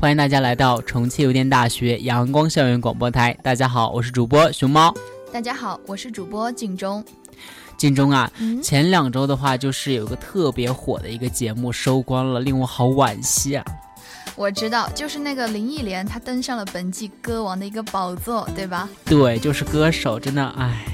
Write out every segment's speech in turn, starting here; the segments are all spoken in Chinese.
欢迎大家来到重庆邮电大学阳光校园广播台。大家好，我是主播熊猫。大家好，我是主播静中。静中啊，前两周的话，就是有个特别火的一个节目收官了，令我好惋惜啊。我知道，就是那个林忆莲，她登上了本季歌王的一个宝座，对吧？对，就是歌手，真的，唉。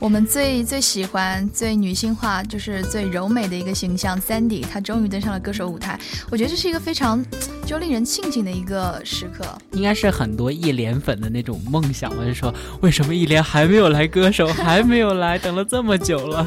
我们最最喜欢、最女性化，就是最柔美的一个形象，Sandy，她终于登上了歌手舞台。我觉得这是一个非常就令人庆幸的一个时刻，应该是很多艺联粉的那种梦想。我就说，为什么艺联还没有来歌手，还没有来，等了这么久了？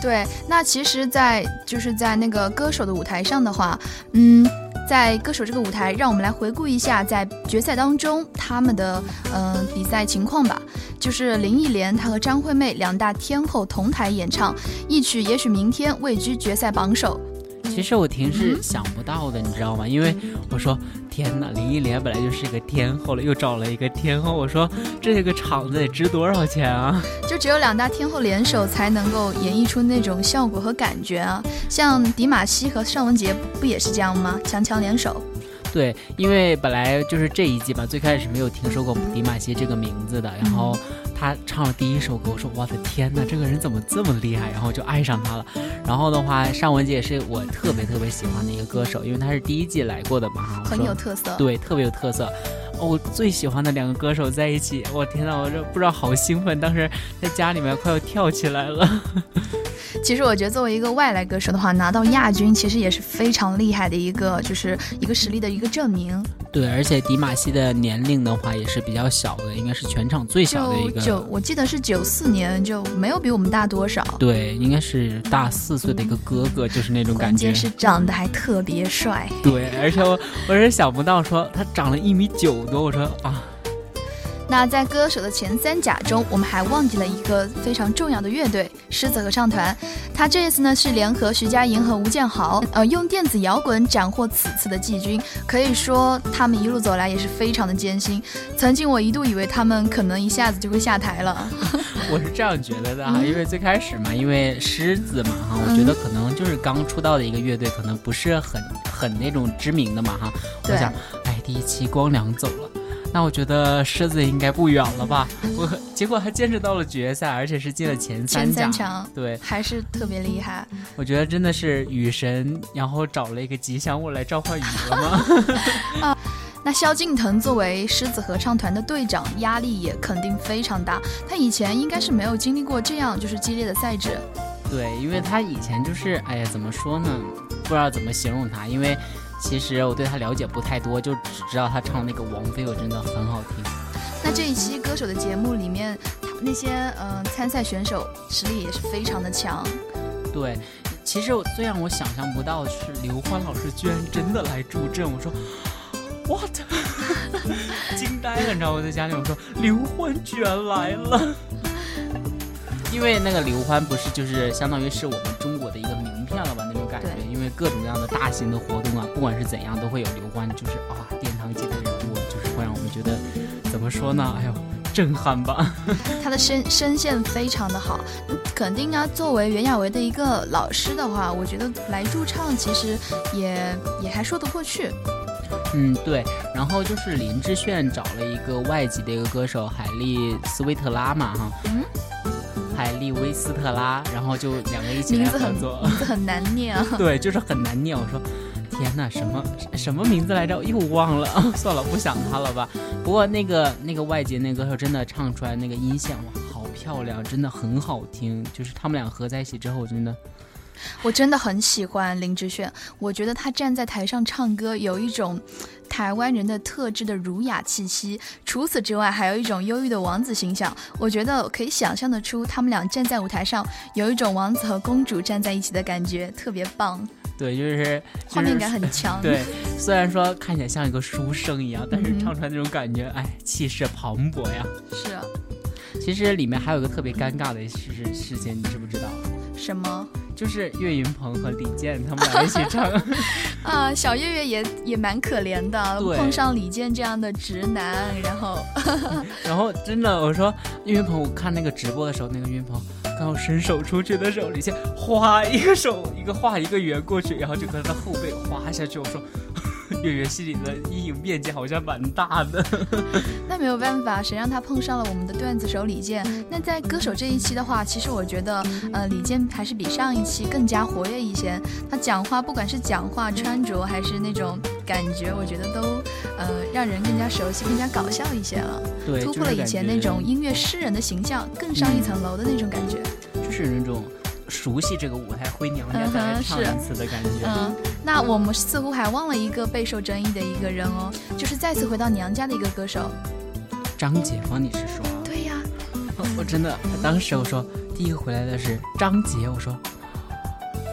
对，那其实，在就是在那个歌手的舞台上的话，嗯。在歌手这个舞台，让我们来回顾一下在决赛当中他们的嗯比赛情况吧。就是林忆莲她和张惠妹两大天后同台演唱一曲，也许明天位居决赛榜首。其实我挺是想不到的，你知道吗？因为我说天哪，林忆莲本来就是一个天后了，又找了一个天后，我说这个场子得值多少钱啊？就只有两大天后联手才能够演绎出那种效果和感觉啊！像迪玛希和尚雯婕不也是这样吗？强强联手。对，因为本来就是这一季嘛，最开始没有听说过迪玛希这个名字的，然后。他唱了第一首歌，我说我的天哪，这个人怎么这么厉害？然后就爱上他了。然后的话，尚雯婕也是我特别特别喜欢的一个歌手，因为她是第一季来过的嘛，很有特色。对，特别有特色。我最喜欢的两个歌手在一起，我天呐，我这不知道好兴奋，当时在家里面快要跳起来了。其实我觉得作为一个外来歌手的话，拿到亚军其实也是非常厉害的一个，就是一个实力的一个证明。对，而且迪玛希的年龄的话也是比较小的，应该是全场最小的一个。九，我记得是九四年，就没有比我们大多少。对，应该是大四岁的一个哥哥，就是那种感觉。关键是长得还特别帅。对，而且我我是想不到说他长了一米九多，我说啊。那在歌手的前三甲中，我们还忘记了一个非常重要的乐队——狮子合唱团。他这次呢是联合徐佳莹和吴建豪，呃，用电子摇滚斩获此次的季军。可以说，他们一路走来也是非常的艰辛。曾经我一度以为他们可能一下子就会下台了。我是这样觉得的哈，因为最开始嘛，因为狮子嘛哈，我觉得可能就是刚出道的一个乐队，可能不是很很那种知名的嘛哈。我想，哎，第一期光良走了。那我觉得狮子应该不远了吧？我结果还坚持到了决赛，而且是进了前三强，对，还是特别厉害。我觉得真的是雨神，然后找了一个吉祥物来召唤雨了吗？啊，那萧敬腾作为狮子合唱团的队长，压力也肯定非常大。他以前应该是没有经历过这样就是激烈的赛制。对，因为他以前就是，哎呀，怎么说呢？不知道怎么形容他，因为。其实我对他了解不太多，就只知道他唱那个《王菲》，我真的很好听。那这一期歌手的节目里面，那些嗯参赛选手实力也是非常的强。对，其实最让我想象不到的是刘欢老师居然真的来助阵，我说 what，惊呆了，你知道我在家里我说刘欢居然来了，因为那个刘欢不是就是相当于是我们中各种各样的大型的活动啊，不管是怎样，都会有刘欢，就是啊，殿堂级的人物，就是会让我们觉得，怎么说呢？哎呦，震撼吧！他的声声线非常的好，肯定啊。作为袁娅维的一个老师的话，我觉得来驻唱其实也也还说得过去。嗯，对。然后就是林志炫找了一个外籍的一个歌手海莉斯威特拉嘛，哈。嗯。海利威斯特拉，然后就两个一起来合作，名字很难念啊。对，就是很难念。我说，天哪，什么什么名字来着？又忘了。算了，不想他了吧。不过那个那个外籍那歌手真的唱出来那个音线哇，好漂亮，真的很好听。就是他们俩合在一起之后，真的。我真的很喜欢林志炫，我觉得他站在台上唱歌有一种台湾人的特质的儒雅气息。除此之外，还有一种忧郁的王子形象。我觉得可以想象得出，他们俩站在舞台上有一种王子和公主站在一起的感觉，特别棒。对，就是画面感很强。对，虽然说看起来像一个书生一样，但是唱出来那种感觉，哎，气势磅礴呀。是啊，其实里面还有个特别尴尬的事事情，你知不知道？什么就是岳云鹏和李健他们俩一起唱，啊？小岳岳也也蛮可怜的，碰上李健这样的直男，然后 然后真的我说岳云鹏，我看那个直播的时候，那个岳云鹏刚要伸手出去的时候，李健哗一个手一个画一个圆过去，然后就跟他的后背滑下去。我说岳岳心里的阴影面积好像蛮大的。那没有办法，谁让他碰上了我们的段子手李健？那在歌手这一期的话，其实我觉得，呃，李健还是比上一期更加活跃一些。他讲话，不管是讲话、穿着，还是那种感觉，我觉得都，呃，让人更加熟悉、更加搞笑一些了，对，突破了以前那种音乐诗人的形象，更上一层楼的那种感觉。就是那种熟悉这个舞台回娘家再来唱是一次的感觉。嗯，那我们似乎还忘了一个备受争议的一个人哦，就是再次回到娘家的一个歌手。张杰吗？你是说？对呀，我真的，当时我说第一个回来的是张杰，我说，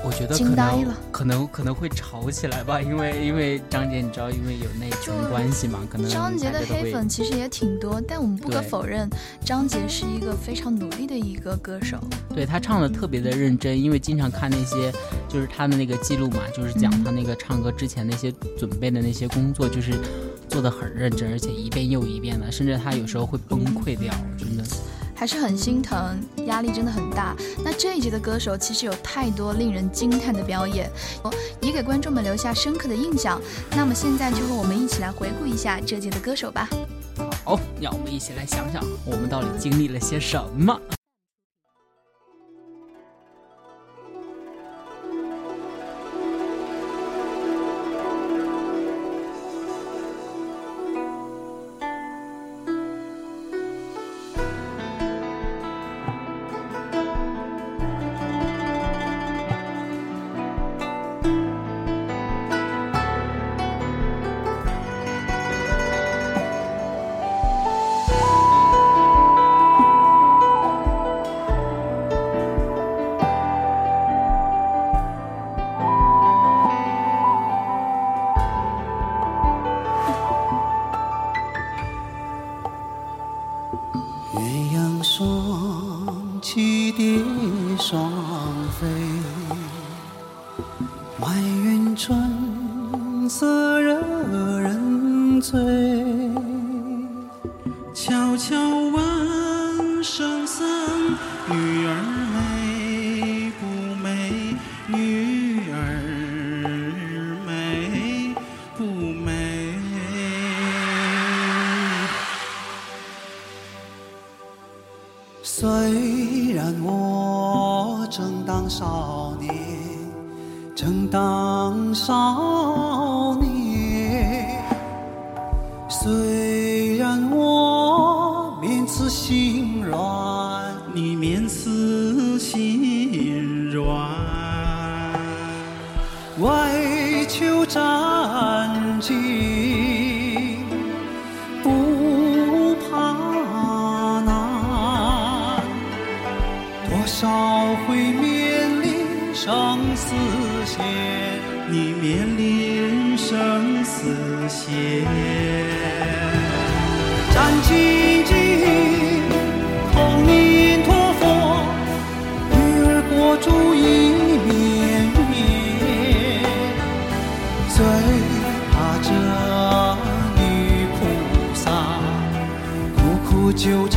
我觉得可能惊呆了可能可能会吵起来吧，因为因为张杰你知道，因为有那层关系嘛，可能张杰的黑粉其实也挺多，但我们不可否认，张杰是一个非常努力的一个歌手。对他唱的特别的认真，因为经常看那些就是他的那个记录嘛，就是讲嗯他那个唱歌之前那些准备的那些工作，就是做的很认真，而且一遍又一遍的，甚至他有时候会崩溃掉，真的。还是很心疼，压力真的很大。那这一届的歌手其实有太多令人惊叹的表演，也给观众们留下深刻的印象。那么现在就和我们一起来回顾一下这届的歌手吧。好，让我们一起来想想，我们到底经历了些什么。生死线，你面临生死线，战兢兢，阿弥陀佛，女儿国主一绵绵。最怕这女菩萨，苦苦纠缠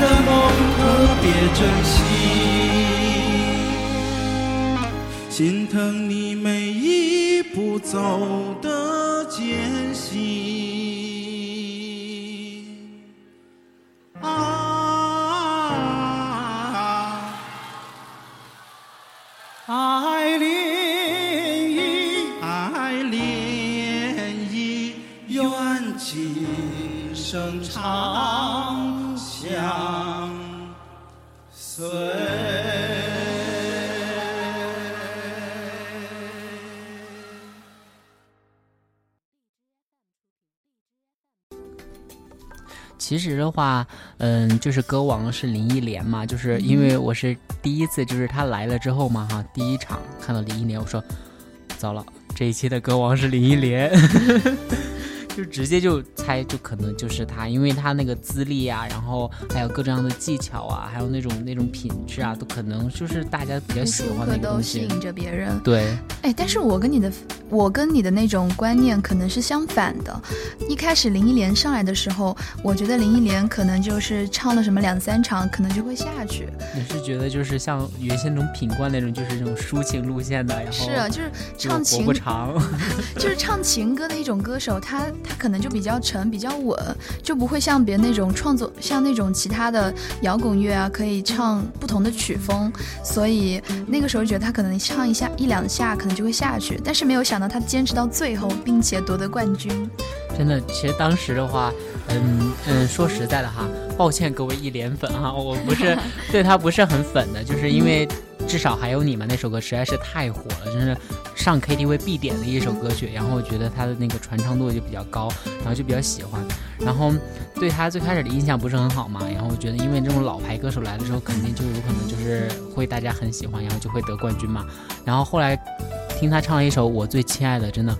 的梦，特别珍惜，心疼你每一步走的艰辛。其实的话，嗯，就是歌王是林忆莲嘛，就是因为我是第一次，就是他来了之后嘛，哈，第一场看到林忆莲，我说，糟了，这一期的歌王是林忆莲。就直接就猜，就可能就是他，因为他那个资历啊，然后还有各种样的技巧啊，还有那种那种品质啊，都可能就是大家比较喜欢的东西，都吸引着别人。对，哎，但是我跟你的，我跟你的那种观念可能是相反的。一开始林忆莲上来的时候，我觉得林忆莲可能就是唱了什么两三场，可能就会下去。你是觉得就是像原先那种品冠那种，就是这种抒情路线的，然后是啊，就是唱情不长，就是唱情歌的一种歌手，他。他可能就比较沉，比较稳，就不会像别那种创作，像那种其他的摇滚乐啊，可以唱不同的曲风。所以那个时候觉得他可能唱一下一两下，可能就会下去。但是没有想到他坚持到最后，并且夺得冠军。真的，其实当时的话，嗯嗯，说实在的哈，抱歉各位一脸粉哈，我不是对他不是很粉的，就是因为。至少还有你们那首歌实在是太火了，真是上 KTV 必点的一首歌曲。然后我觉得他的那个传唱度就比较高，然后就比较喜欢。然后对他最开始的印象不是很好嘛，然后我觉得因为这种老牌歌手来的时候，肯定就有可能就是会大家很喜欢，然后就会得冠军嘛。然后后来听他唱了一首《我最亲爱的》，真的。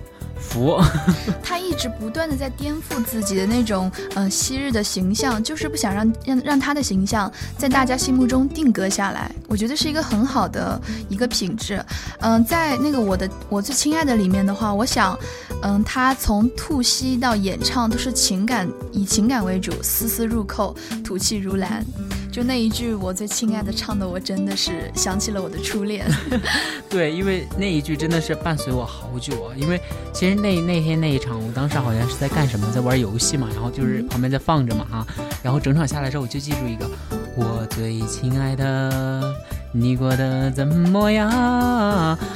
服，他一直不断的在颠覆自己的那种嗯昔日的形象，就是不想让让让他的形象在大家心目中定格下来。我觉得是一个很好的一个品质。嗯，在那个我的我最亲爱的里面的话，我想，嗯，他从吐息到演唱都是情感以情感为主，丝丝入扣，吐气如兰。就那一句“我最亲爱的”，唱的我真的是想起了我的初恋。对，因为那一句真的是伴随我好久啊。因为其实那那天那一场，我当时好像是在干什么，在玩游戏嘛，然后就是旁边在放着嘛哈。然后整场下来之后，我就记住一个“我最亲爱的，你过得怎么样？”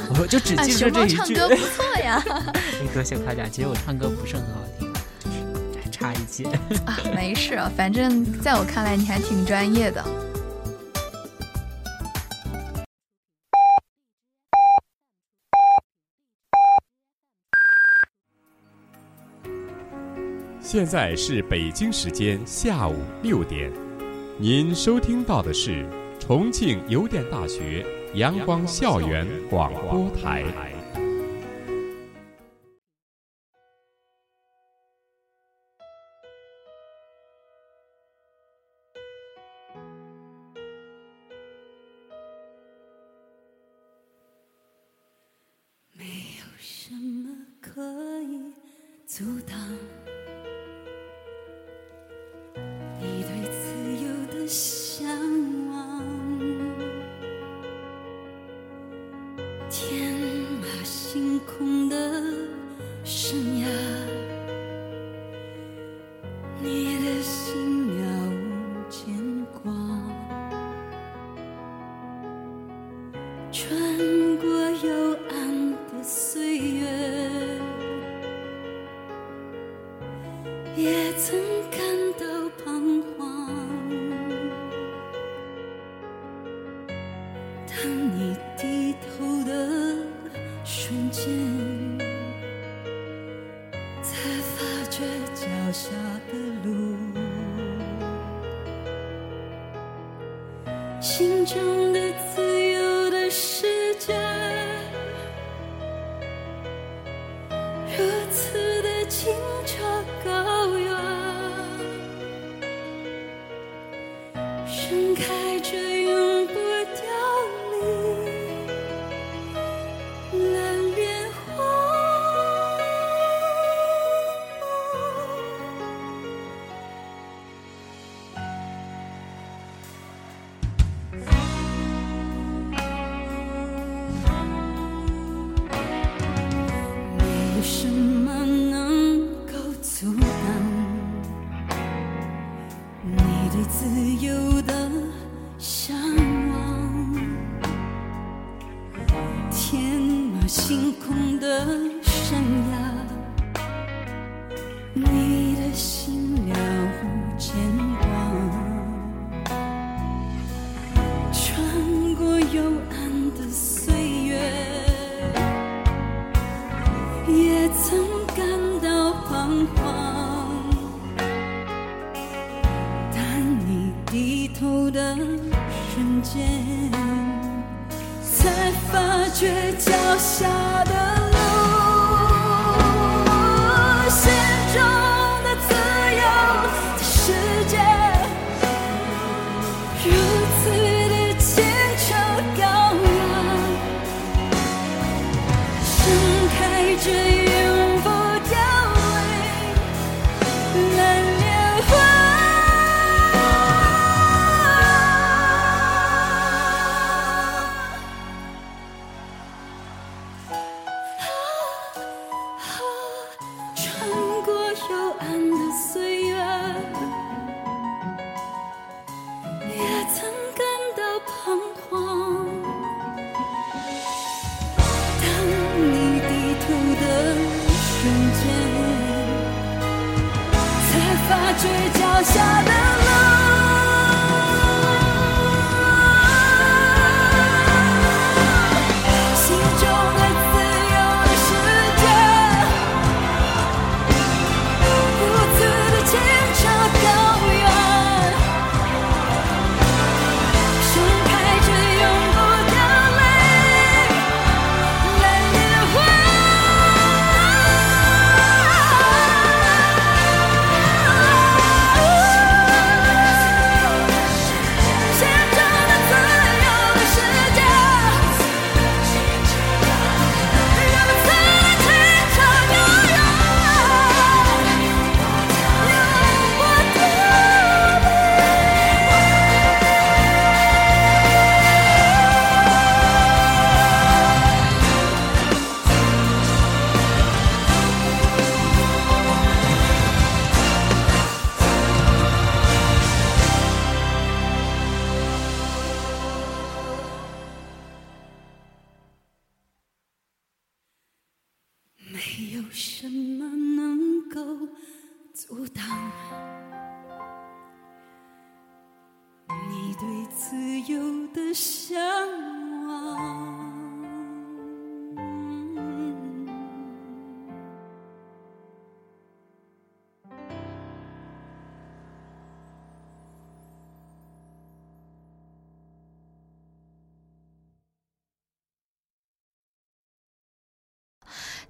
我说就只记住这一句。唱歌不错呀。一 哥先夸奖，其实我唱歌不是很好听。啊，没事，反正在我看来你还挺专业的。现在是北京时间下午六点，您收听到的是重庆邮电大学阳光校园广播台。却脚下的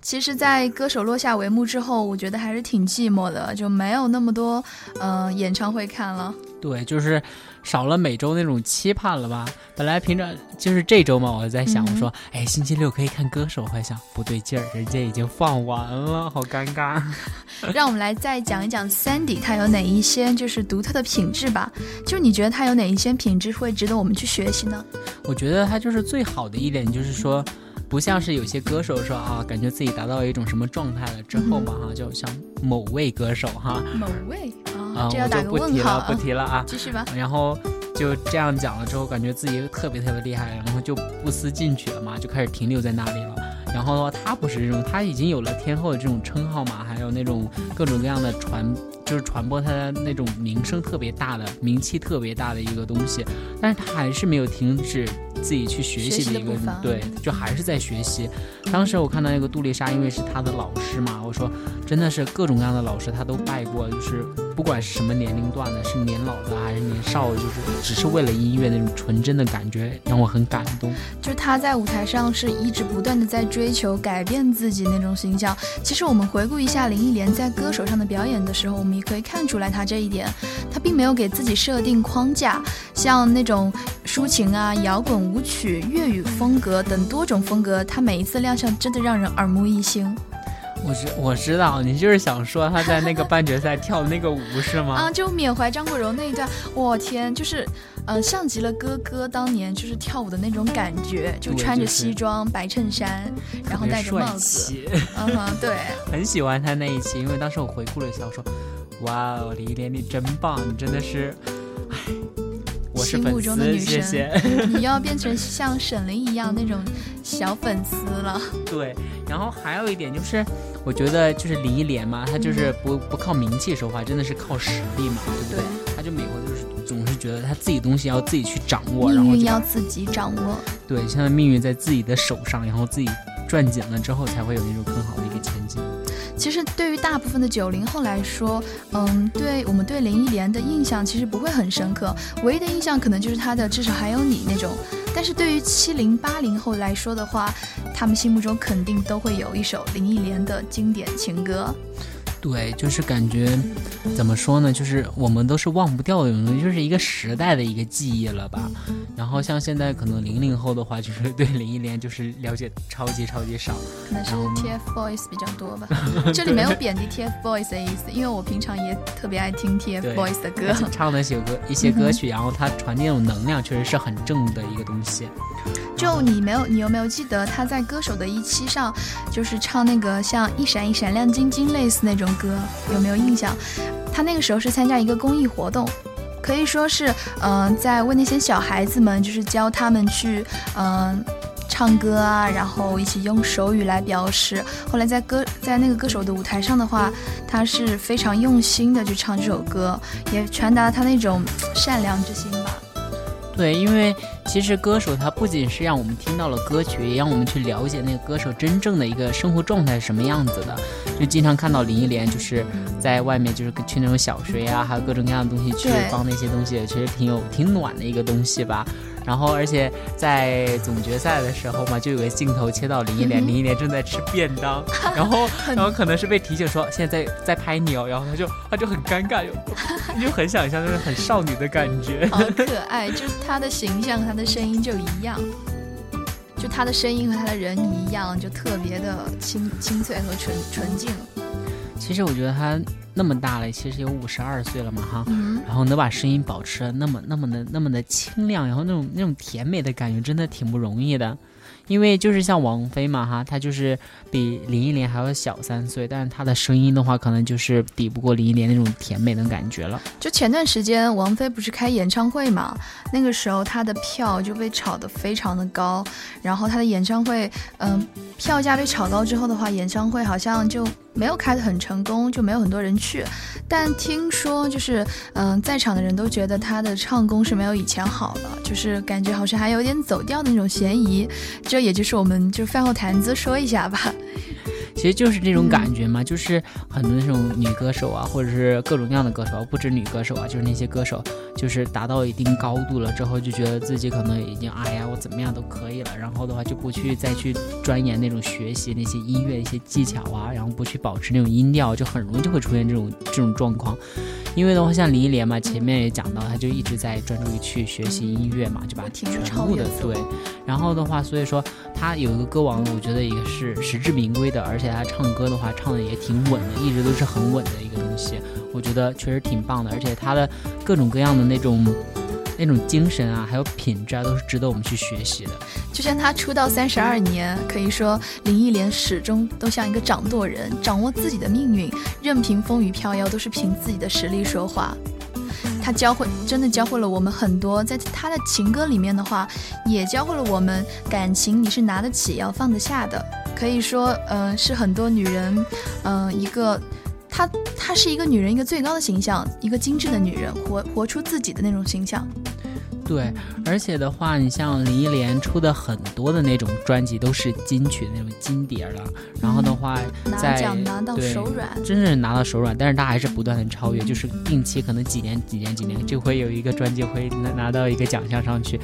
其实，在歌手落下帷幕之后，我觉得还是挺寂寞的，就没有那么多呃演唱会看了。对，就是少了每周那种期盼了吧？本来平常就是这周嘛，我在想，嗯我说，哎，星期六可以看歌手，我还想不对劲儿，人家已经放完了，好尴尬。让我们来再讲一讲 Sandy 他有哪一些就是独特的品质吧。就你觉得他有哪一些品质会值得我们去学习呢？我觉得他就是最好的一点，就是说，不像是有些歌手说啊，感觉自己达到一种什么状态了之后嘛哈，就像某位歌手哈，某位啊啊，这要我打个就不提了，问号啊不提了啊。继续吧。然后就这样讲了之后，感觉自己特别特别厉害，然后就不思进取了嘛，就开始停留在那里了。然后的话，他不是这种，他已经有了天后的这种称号嘛，还有那种各种各样的传，就是传播他的那种名声特别大的、名气特别大的一个东西，但是他还是没有停止自己去学学习习的一个对，就还是在学习。当时我看到那个杜丽莎，因为是她的老师嘛，我说真的是各种各样的老师她都拜过，就是不管是什么年龄段的，是年老的还是年少，就是只是为了音乐那种纯真的感觉，让我很感动。就是他在舞台上是一直不断的在追求改变自己那种形象。其实我们回顾一下林忆莲在歌手上的表演的时候，我们也可以看出来她这一点，她并没有给自己设定框架，像那种抒情啊、摇滚舞曲、粤语风格等多种风格，她每一次亮相真的让人耳目一新我知我知道你就是想说他在那个半决赛跳的那个舞是吗？啊！就缅怀张国荣那一段，我天，就是，呃，像极了哥哥当年就是跳舞的那种感觉，就穿着对就是西装、白衬衫，然后戴着帽子，气嗯哼，对。很喜欢他那一期，因为当时我回顾了一下，我说：“哇哦，李忆莲你真棒，你真的是，唉，我是粉心目中的丝，女谢神谢。你要变成像沈凌一样那种小粉丝了。对，然后还有一点就是，我觉得就是李忆莲嘛，她就是不不靠名气说话，真的是靠实力嘛，对不对？对她就每回就是总是觉得她自己东西要自己去掌握，然命运后就把要自己掌握。对，现在命运在自己的手上，然后自己攥紧了之后，才会有那种更好的一个前进。其实对于大部分的九零后来说，嗯，对我们对林忆莲的印象其实不会很深刻，唯一的印象可能就是她的《至少还有你》那种。但是对于七零八零后来说的话，他们心目中肯定都会有一首林忆莲的经典情歌。对，就是感觉怎么说呢？就是我们都是忘不掉的东西，就是一个时代的一个记忆了吧。然后像现在可能零零后的话，就是对林忆莲就是了解超级超级少。可能是 TFBOYS 比较多吧，这里没有贬低 TFBOYS 的意思，因为我平常也特别爱听 TFBOYS 的歌唱的一些歌一些歌曲，然后它传递那种能量，确实是很正的一个东西。就你没有，你有没有记得他在歌手的一期上，就是唱那个像一闪一闪亮晶晶类似那种歌，有没有印象？他那个时候是参加一个公益活动，可以说是嗯、在为那些小孩子们，就是教他们去嗯。唱歌啊，然后一起用手语来表示。后来在歌在那个歌手的舞台上的话，他是非常用心的去唱这首歌，也传达了他那种善良之心吧。对，因为其实歌手他不仅是让我们听到了歌曲，也让我们去了解那个歌手真正的一个生活状态是什么样子的。就经常看到林忆莲就是在外面就是去那种小学呀、还有各种各样的东西去帮那些东西，其实挺有挺暖的一个东西吧。然后，而且在总决赛的时候嘛，就有个镜头切到林忆莲，嗯林忆莲正在吃便当，然后，然后可能是被提醒说现在在在拍你哦，然后她就她就很尴尬，就就很想象那种很少女的感觉。好可爱，就是他的形象，她的声音就一样，就他的声音和他的人一样，就特别的清清脆和纯纯净。其实我觉得他那么大了，其实有五十二岁了嘛哈，嗯，然后能把声音保持得那么那么的那么的清亮，然后那种那种甜美的感觉，真的挺不容易的。因为就是像王菲嘛哈，她就是比林忆莲还要小三岁，但是她的声音的话，可能就是抵不过林忆莲那种甜美的感觉了。就前段时间王菲不是开演唱会嘛，那个时候她的票就被炒得非常的高，然后她的演唱会，嗯、票价被炒高之后的话，演唱会好像就没有开得很成功，就没有很多人去。但听说就是，嗯、在场的人都觉得他的唱功是没有以前好了，就是感觉好像还有点走调的那种嫌疑。这也就是我们就饭后谈资说一下吧。其实就是这种感觉嘛，就是很多那种女歌手啊，或者是各种各样的歌手，不止女歌手啊，就是那些歌手，就是达到一定高度了之后，就觉得自己可能已经哎呀，我怎么样都可以了，然后的话就不去再去钻研那种学习那些音乐一些技巧啊，然后不去保持那种音调，就很容易就会出现这种这种状况。因为的话，像林忆莲嘛，前面也讲到，她就一直在专注于去学习音乐嘛，就把全部的对，然后的话，所以说她有一个歌王，我觉得也是实至名归的，而且她唱歌的话唱的也挺稳的，一直都是很稳的一个东西，我觉得确实挺棒的，而且他的各种各样的那种那种精神啊，还有品质啊，都是值得我们去学习的。就像他出道三十二年，可以说林忆莲始终都像一个掌舵人，掌握自己的命运，任凭风雨飘摇，都是凭自己的实力说话。他教会，真的教会了我们很多。在他的情歌里面的话，也教会了我们感情你是拿得起要放得下的。可以说，嗯，是很多女人，嗯，一个，她她是一个女人一个最高的形象，一个精致的女人，活活出自己的那种形象。对，而且的话，你像林忆莲出的很多的那种专辑都是金曲的那种金碟了，然后的话，在拿到手软，真正拿到手软，但是她还是不断的超越，就是定期可能几年几年几年就会有一个专辑会拿拿到一个奖项上去。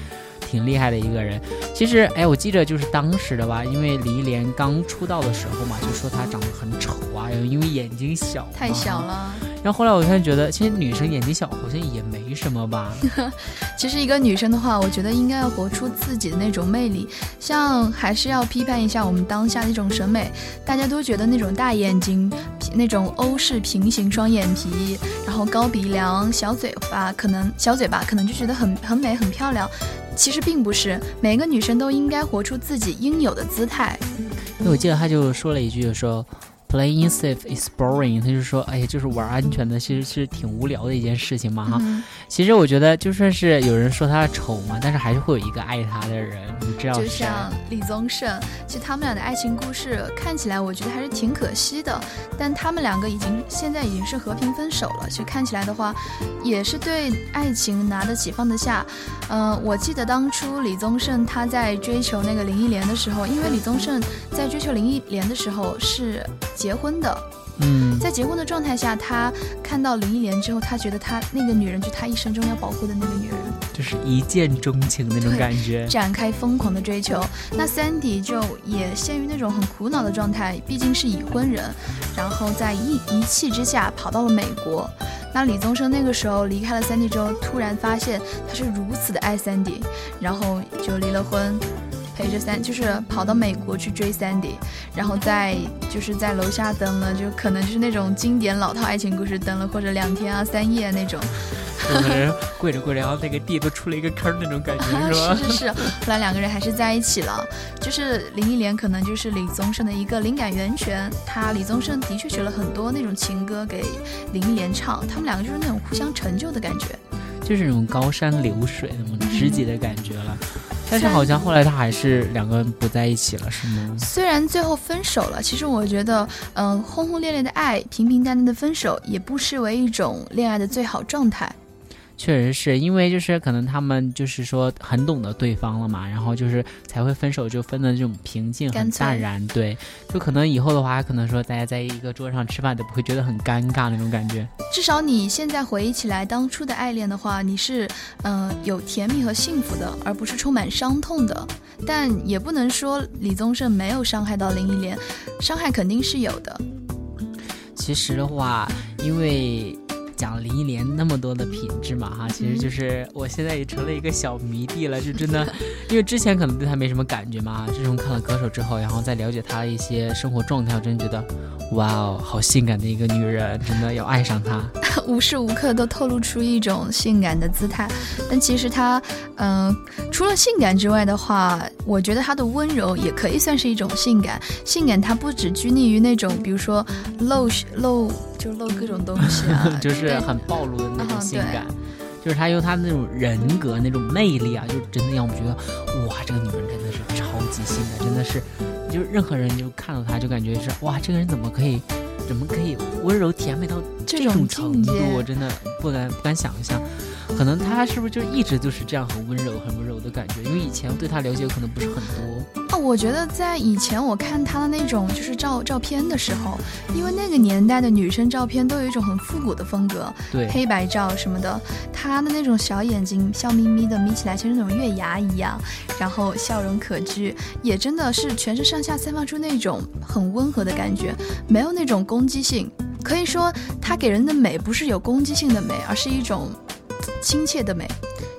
挺厉害的一个人，其实哎，我记得就是当时的吧，因为林忆莲刚出道的时候嘛，就说她长得很丑啊，因为眼睛小，太小了。然后后来我突然觉得，其实女生眼睛小好像也没什么吧。其实一个女生的话，我觉得应该要活出自己的那种魅力，像还是要批判一下我们当下的一种审美，大家都觉得那种大眼睛、那种欧式平行双眼皮，然后高鼻梁、小嘴巴，可能小嘴巴可能就觉得很很美、很漂亮。其实并不是每个女生都应该活出自己应有的姿态。因为我记得他就说了一句说。Playing safe is boring，他就说，哎呀，就是玩安全的，其实是挺无聊的一件事情嘛，哈。其实我觉得，就算是有人说他丑嘛，但是还是会有一个爱他的人，你知道就像李宗盛，其实他们俩的爱情故事看起来，我觉得还是挺可惜的。但他们两个已经现在已经是和平分手了，其实看起来的话，也是对爱情拿得起放得下。嗯，我记得当初李宗盛他在追求那个林忆莲的时候，因为李宗盛在追求林忆莲的时候是。结婚的，嗯，在结婚的状态下，他看到林忆莲之后，他觉得他那个女人，就他一生中要保护的那个女人，就是一见钟情那种感觉，展开疯狂的追求。那 Sandy 就也陷于那种很苦恼的状态，毕竟是已婚人，然后在一一气之下跑到了美国。那李宗盛那个时候离开了 Sandy 之后，突然发现他是如此的爱 Sandy，然后就离了婚。陪着三，就是跑到美国去追 Sandy，然后在就是在楼下等了，就可能就是那种经典老套爱情故事，等了或者两天啊三夜那种。两个人跪着跪着，然后那个地都出了一个坑那种感觉，是吧？是是是。后来两个人还是在一起了。就是林忆莲可能就是李宗盛的一个灵感源泉，他李宗盛的确写了很多那种情歌给林忆莲唱，他们两个就是那种互相成就的感觉，就是那种高山流水那种知己的感觉了。但是好像后来他还是两个人不在一起了，是吗？虽然最后分手了，其实我觉得，嗯，轰轰烈烈的爱，平平淡淡的分手，也不失为一种恋爱的最好状态。确实是因为就是可能他们就是说很懂得对方了嘛，然后就是才会分手，就分的这种平静很淡然。对，就可能以后的话，可能说大家在一个桌上吃饭都不会觉得很尴尬那种感觉。至少你现在回忆起来当初的爱恋的话，你是嗯有甜蜜和幸福的，而不是充满伤痛的。但也不能说李宗盛没有伤害到林忆莲，伤害肯定是有的。其实的话，因为。讲林忆莲那么多的品质嘛，哈，其实就是我现在也成了一个小迷弟了，就真的，因为之前可能对她没什么感觉嘛，自从看了歌手之后，然后再了解她的一些生活状态，我真的觉得，哇哦，好性感的一个女人，真的要爱上她，无时无刻都透露出一种性感的姿态。但其实她，嗯，除了性感之外的话，我觉得她的温柔也可以算是一种性感。性感它不只拘泥于那种，比如说露露。就露各种东西啊，就是很暴露的那种性感，就是她用他那种人格、那种魅力啊，就真的让我们觉得，哇，这个女人真的是超级性感，真的是，就是任何人就看到她就感觉是，哇，这个人怎么可以，怎么可以温柔甜美到这种程度？我真的不敢不敢想象。可能他是不是就一直就是这样很温柔、很温柔的感觉？因为以前对他了解可能不是很多哦。我觉得在以前我看他的那种就是照照片的时候，因为那个年代的女生照片都有一种很复古的风格，对，黑白照什么的。她的那种小眼睛笑眯眯的，眯起来像那种月牙一样，然后笑容可掬，也真的是全身上下散发出那种很温和的感觉，没有那种攻击性。可以说，她给人的美不是有攻击性的美，而是一种。亲切的美，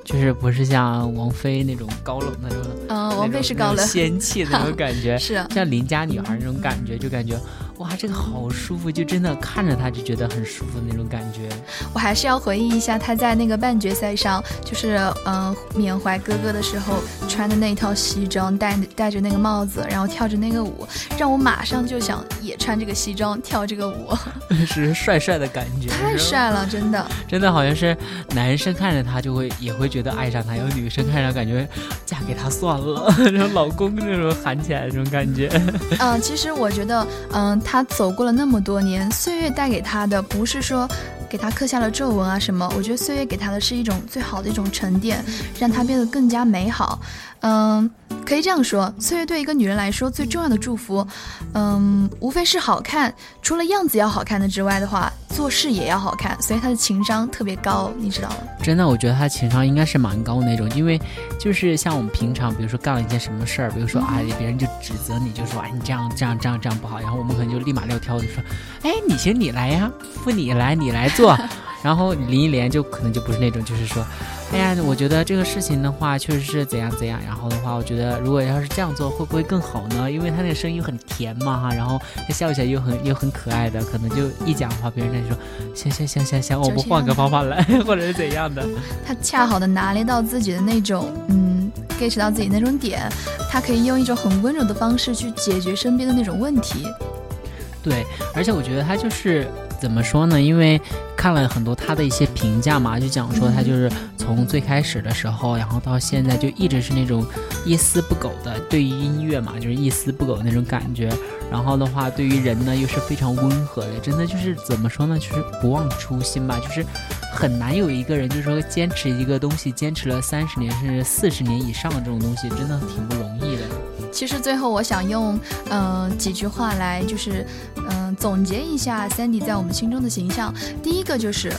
就是不是像王菲那种高冷那种，嗯，王菲是高冷。仙气的那种感觉，是像邻家女孩那种感觉，就感觉哇，这个好舒服，就真的看着他就觉得很舒服的那种感觉。我还是要回忆一下他在那个半决赛上，就是嗯缅怀哥哥的时候穿的那套西装，戴戴着那个帽子，然后跳着那个舞，让我马上就想也穿这个西装跳这个舞，是帅帅的感觉，太帅了，真的，真的好像是男生看着他就会也会觉得爱上他，有女生看着感觉嫁给他算了，然后老公那种喊起来那种感觉。嗯，其实我觉得，嗯，他走过了那么多年，岁月带给他的不是说给他刻下了皱纹啊什么，我觉得岁月给他的是一种最好的一种沉淀，让他变得更加美好。嗯，可以这样说，岁月对一个女人来说最重要的祝福，嗯，无非是好看，除了样子要好看的之外的话，做事也要好看，所以她的情商特别高，你知道吗？真的，我觉得她情商应该是蛮高那种，因为就是像我们平常，比如说干了一件什么事儿，比如说啊，别人就指责你，就说啊你这样这样这样这样不好，然后我们可能就立马撂挑子说，哎你行你来呀，不你来你来做，然后林忆莲就可能就不是那种，就是说。哎呀，我觉得这个事情的话，确实是怎样怎样。然后的话，我觉得如果要是这样做，会不会更好呢？因为他那个声音很甜嘛，哈，然后他笑起来又很又很可爱的，可能就一讲话，别人就说行行行行行，我们换个方法来，或者是怎样的。他恰好的拿捏到自己的那种，嗯，get 到自己那种点，他可以用一种很温柔的方式去解决身边的那种问题。对，而且我觉得他就是。怎么说呢？因为看了很多他的一些评价嘛，就讲说他就是从最开始的时候，然后到现在就一直是那种一丝不苟的对于音乐嘛，就是一丝不苟那种感觉。然后的话，对于人呢又是非常温和的，真的就是怎么说呢？就是不忘初心吧。就是很难有一个人就是说坚持一个东西，坚持了三十年甚至四十年以上的这种东西，真的挺不容易。其实最后我想用嗯几句话来就是嗯总结一下 Sandy 在我们心中的形象。第一个就是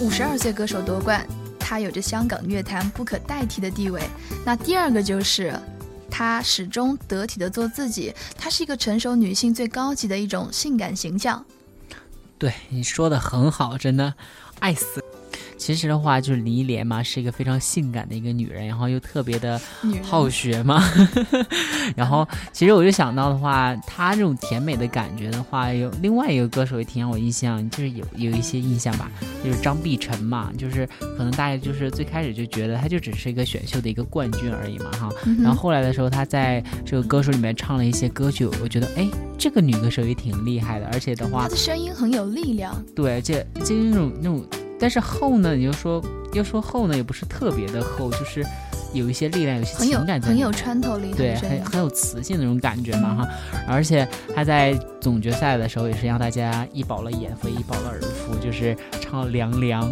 五十二岁歌手夺冠，她有着香港乐坛不可代替的地位。那第二个就是她始终得体的做自己，她是一个成熟女性最高级的一种性感形象。对你说的很好，真的爱死。其实的话，就是林忆莲嘛，是一个非常性感的一个女人，然后又特别的好学嘛。然后，其实我就想到的话，她这种甜美的感觉的话，有另外一个歌手也挺让我印象，就是有有一些印象吧，就是张碧晨嘛。就是可能大家就是最开始就觉得她就只是一个选秀的一个冠军而已嘛，哈。然后后来的时候，她在这个歌手里面唱了一些歌曲，我觉得哎，这个女歌手也挺厉害的，而且的话，她的声音很有力量。对，而且就是那种那种。但是厚呢？你就说要说厚呢，也不是特别的厚，就是有一些力量，有些情感，很有穿透力，对，很很有磁性那种感觉嘛哈。而且他在总决赛的时候也是让大家一饱了眼福，一饱了耳福，就是唱凉凉，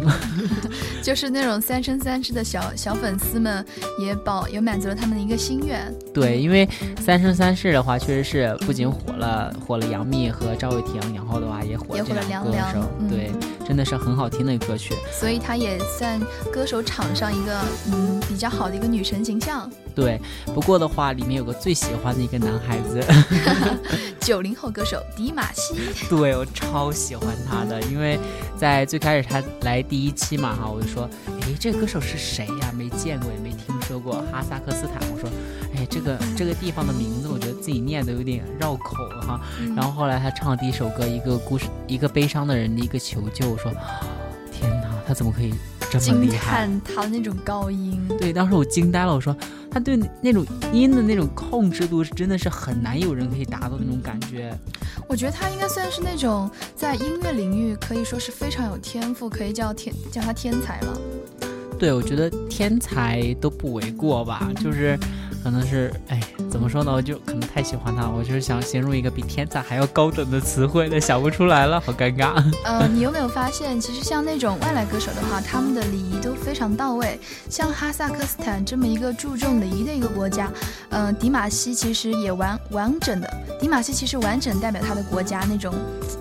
就是那种三生三世的小小粉丝们也保也满足了他们的一个心愿。对，因为三生三世的话，确实是不仅火了火了杨幂和赵又廷，然后的话也火了这两个歌手，对。真的是很好听的歌曲，所以她也算歌手场上一个嗯比较好的一个女神形象。对，不过的话，里面有个最喜欢的一个男孩子，九零后歌手迪玛希。对我超喜欢他的，因为在最开始他来第一期嘛哈，我就说，哎，这个歌手是谁呀？没见过，也没听说过。哈萨克斯坦，我说，哎，这个这个地方的名字，我觉得自己念的有点绕口哈。然后后来他唱的第一首歌，一个故事，一个悲伤的人的一个求救，我说，天哪，他怎么可以？惊叹他的那种高音，对，当时我惊呆了。我说，他对那种音的那种控制度，是真的是很难有人可以达到那种感觉。我觉得他应该算是那种在音乐领域可以说是非常有天赋，可以叫天叫他天才了。对，我觉得天才都不为过吧，就是。可能是，哎，怎么说呢？我就可能太喜欢他，我就是想形容一个比天才还要高等的词汇，但想不出来了，好尴尬。呃，你有没有发现，其实像那种外来歌手的话，他们的礼仪都非常到位。像哈萨克斯坦这么一个注重礼仪的一个国家，嗯，迪玛西其实也完完整的，迪玛西其实完整代表他的国家那种，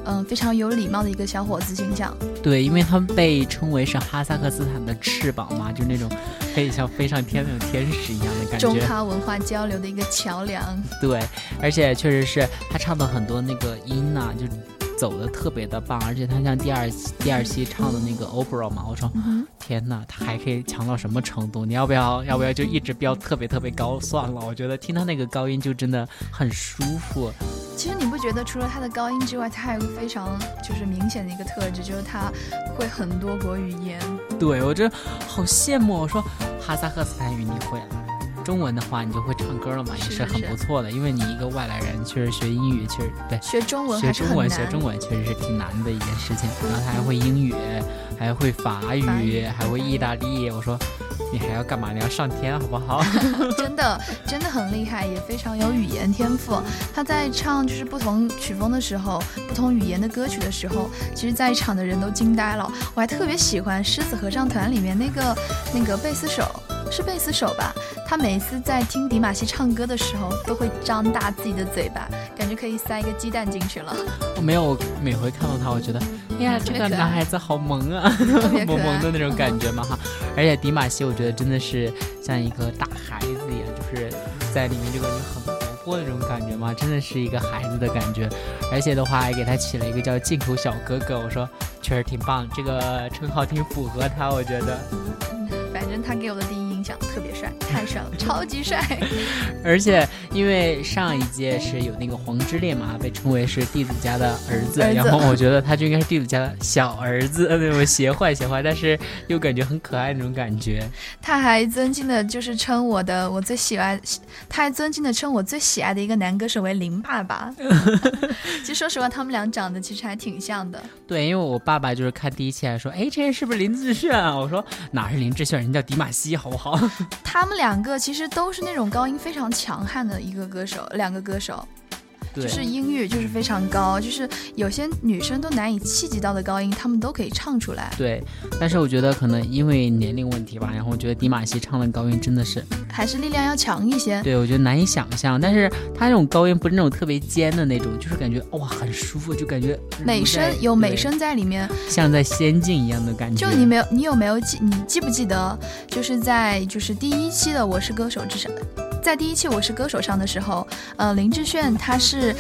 嗯，非常有礼貌的一个小伙子形象。对，因为他们被称为是哈萨克斯坦的翅膀嘛，就那种可以像飞上天那种天使一样的感觉。中哈文化交流的一个桥梁。对，而且确实是他唱的很多那个音呐，就走的特别的棒，而且他像第二第二期唱的那个 opera 嘛，我说天哪，他还可以强到什么程度？你要不要要不要就一直飙特别特别高算了？我觉得听他那个高音就真的很舒服。其实你不觉得除了他的高音之外，他还有个非常就是明显的一个特质，就是他会很多国语言。对我这好羡慕。我说哈萨克斯坦语你会了。中文的话，你就会唱歌了嘛，也是很不错的。因为你一个外来人，确实学英语，确实对学中文学中文学中文确实是挺难的一件事情。然后他还会英语，还会法语，还会意大利。我说你还要干嘛？你要上天好不好？真的真的很厉害，也非常有语言天赋。他在唱就是不同曲风的时候，不同语言的歌曲的时候，其实在场的人都惊呆了。我还特别喜欢狮子合唱团里面那个那个贝斯手。是贝斯手吧？他每次在听迪玛希唱歌的时候，都会张大自己的嘴巴，感觉可以塞一个鸡蛋进去了。我没有每回看到他，我觉得，哎呀，这个男孩子好萌啊，萌萌的那种感觉嘛哈。而且迪玛希，我觉得真的是像一个大孩子一样，就是在里面就感觉很活泼那种感觉嘛，真的是一个孩子的感觉。而且的话，还给他起了一个叫进口小哥哥，我说确实挺棒，这个称号挺符合他，我觉得。反正他给我的第一。长得特别帅。太帅了，超级帅！而且因为上一届是有那个黄之烈嘛，被称为是弟子家的儿子，然后我觉得他就应该是弟子家的小儿子，那种邪坏邪坏，但是又感觉很可爱那种感觉。他还尊敬的就是称我的我最喜爱，他还尊敬的称我最喜爱的一个男歌手为林爸爸。其实说实话，他们俩长得其实还挺像的。对，因为我爸爸就是看第一期还说，哎，这人是不是林志炫啊？我说哪是林志炫，人叫迪玛希，好不好？他们两个其实都是那种高音非常强悍的一个歌手，两个歌手。就是音域就是非常高，就是有些女生都难以企及到的高音，她们都可以唱出来。对，但是我觉得可能因为年龄问题吧，然后我觉得迪玛希唱的高音真的是还是力量要强一些。对，我觉得难以想象，但是她那种高音不是那种特别尖的那种，就是感觉哇很舒服，就感觉美声有美声在里面，像在仙境一样的感觉。就你没有，你有没有记？你记不记得？就是在就是第一期的《我是歌手》之上。在第一期《我是歌手》上的时候，呃，林志炫他是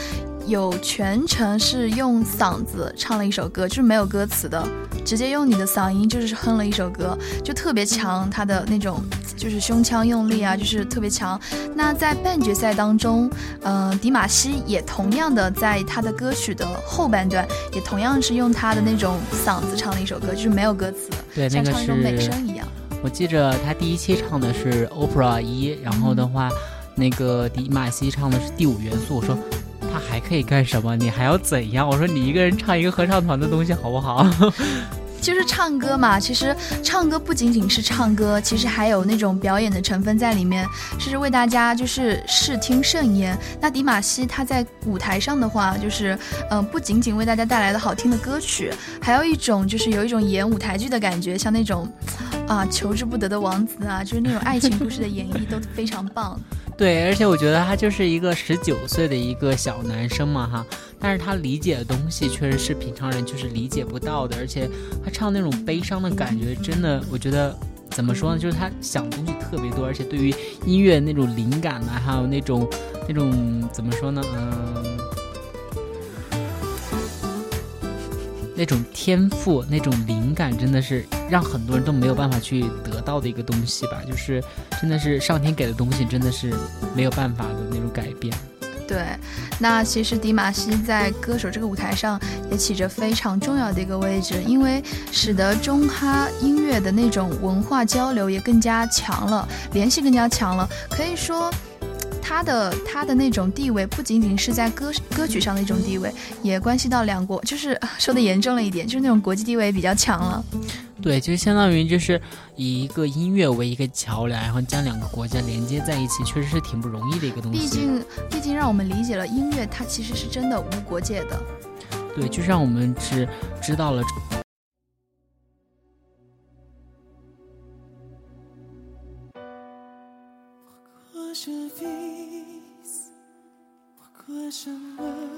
有全程是用嗓子唱了一首歌，就是没有歌词的，直接用你的嗓音就是哼了一首歌，就特别强，他的那种就是胸腔用力啊，就是特别强。那在半决赛当中，呃，迪玛希也同样的在他的歌曲的后半段，也同样是用他的那种嗓子唱了一首歌，就是没有歌词，像唱一种美声一样。我记着他第一期唱的是 Opera 一，然后的话，那个迪玛希唱的是第五元素。我说他还可以干什么？你还要怎样？我说你一个人唱一个合唱团的东西好不好？就是唱歌嘛，其实唱歌不仅仅是唱歌，其实还有那种表演的成分在里面，是为大家就是视听盛宴。那迪玛希他在舞台上的话，就是嗯，不仅仅为大家带来了好听的歌曲，还有一种就是有一种演舞台剧的感觉，像那种啊求之不得的王子啊，就是那种爱情故事的演绎都非常棒。对，而且我觉得他就是一个十九岁的一个小男生嘛，哈，但是他理解的东西确实是平常人就是理解不到的，而且他唱那种悲伤的感觉，真的，我觉得怎么说呢，就是他想的东西特别多，而且对于音乐那种灵感呢，还有那种那种怎么说呢，嗯。那种天赋、那种灵感，真的是让很多人都没有办法去得到的一个东西吧。就是真的是上天给的东西，真的是没有办法的那种改变。对，那其实迪玛希在歌手这个舞台上也起着非常重要的一个位置，因为使得中哈音乐的那种文化交流也更加强了，联系更加强了。可以说。他的他的那种地位，不仅仅是在歌歌曲上的一种地位，也关系到两国，就是 说的严重了一点，就是那种国际地位比较强了。对，就相当于就是以一个音乐为一个桥梁，然后将两个国家连接在一起，确实是挺不容易的一个东西。毕竟，毕竟让我们理解了音乐，它其实是真的无国界的。对，就是让我们知知道了。Je meurs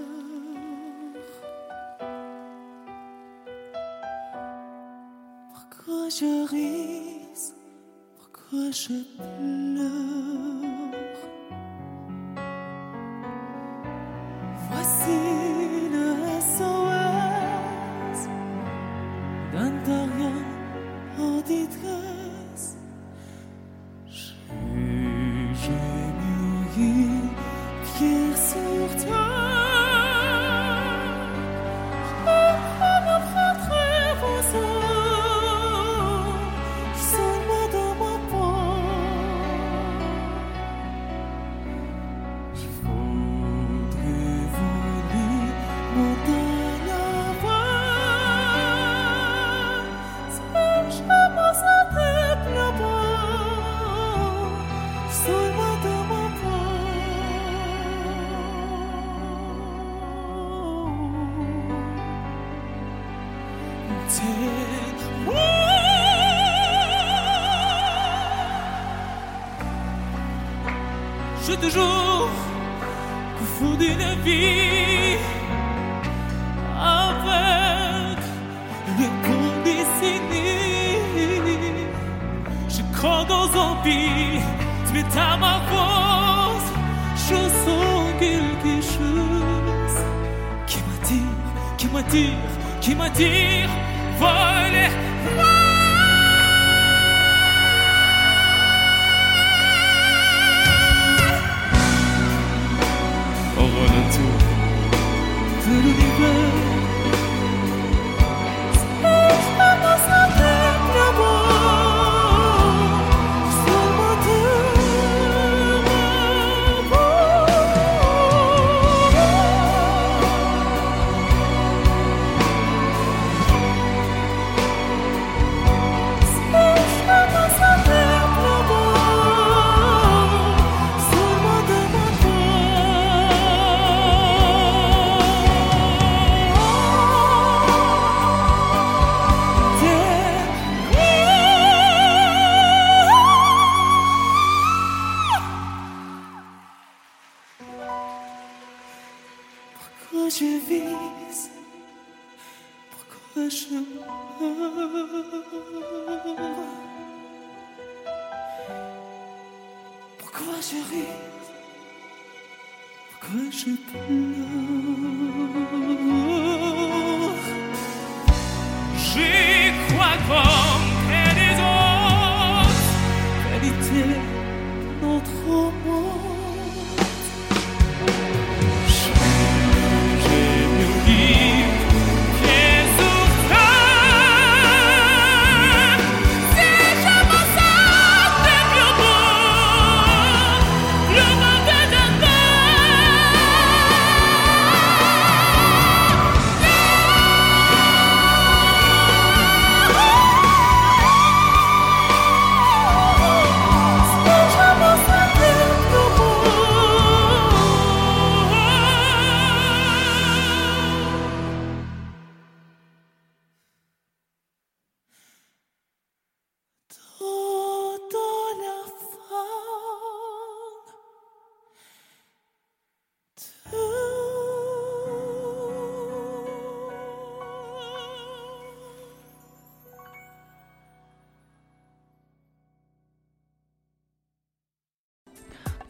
Pourquoi je ris? Pourquoi je pleure? Voici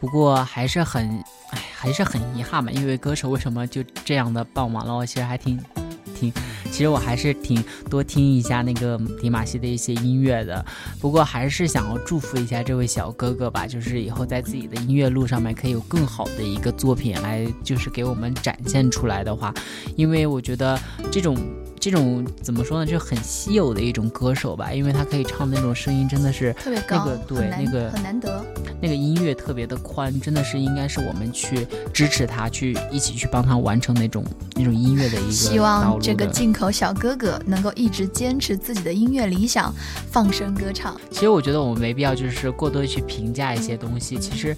不过还是很，哎，还是很遗憾嘛，因为歌手为什么就这样的爆完了？我其实还挺，挺，其实我还是挺多听一下那个迪玛希的一些音乐的。不过还是想要祝福一下这位小哥哥吧，就是以后在自己的音乐路上面可以有更好的一个作品来，就是给我们展现出来的话，因为我觉得这种。这种怎么说呢，就很稀有的一种歌手吧，因为他可以唱那种声音，真的是特别高，那个对那个很难得。那个音乐特别的宽，真的是应该是我们去支持他，去一起去帮他完成那种那种音乐的一个希望这个进口小哥哥能够一直坚持自己的音乐理想，放声歌唱。其实我觉得我们没必要就是过多的去评价一些东西。其实，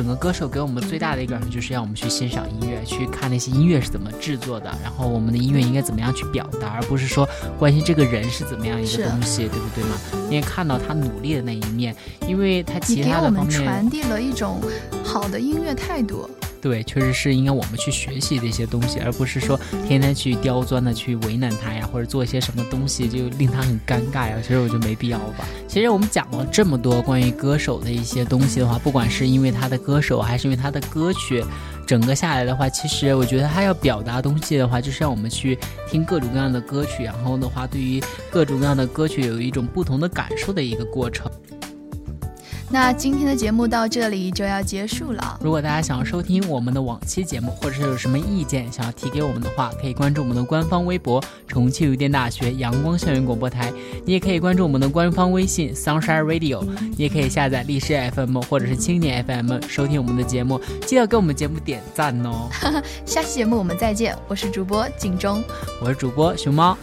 整个歌手给我们最大的一个感受就是让我们去欣赏音乐，去看那些音乐是怎么制作的，然后我们的音乐应该怎么样去表达，而不是说关心这个人是怎么样一个东西，对不对嘛？因为看到他努力的那一面，因为他其给我们他的方面，传递了一种好的音乐态度。对，确实是应该我们去学习的一些东西，而不是说天天去刁钻的去为难他呀，或者做一些什么东西就令他很尴尬呀。其实我觉得没必要吧。其实我们讲了这么多关于歌手的一些东西的话，不管是因为他的歌手，还是因为他的歌曲，整个下来的话，其实我觉得他要表达东西的话，就是让我们去听各种各样的歌曲，然后的话，对于各种各样的歌曲有一种不同的感受的一个过程。那今天的节目到这里就要结束了。如果大家想要收听我们的往期节目，或者是有什么意见想要提给我们的话，可以关注我们的官方微博“重庆邮电大学阳光校园广播台”，你也可以关注我们的官方微信 “Sunshine Radio”，你也可以下载荔枝 FM 或者是青年 FM 收听我们的节目，记得给我们节目点赞哦。下期节目我们再见，我是主播景中，我是主播熊猫。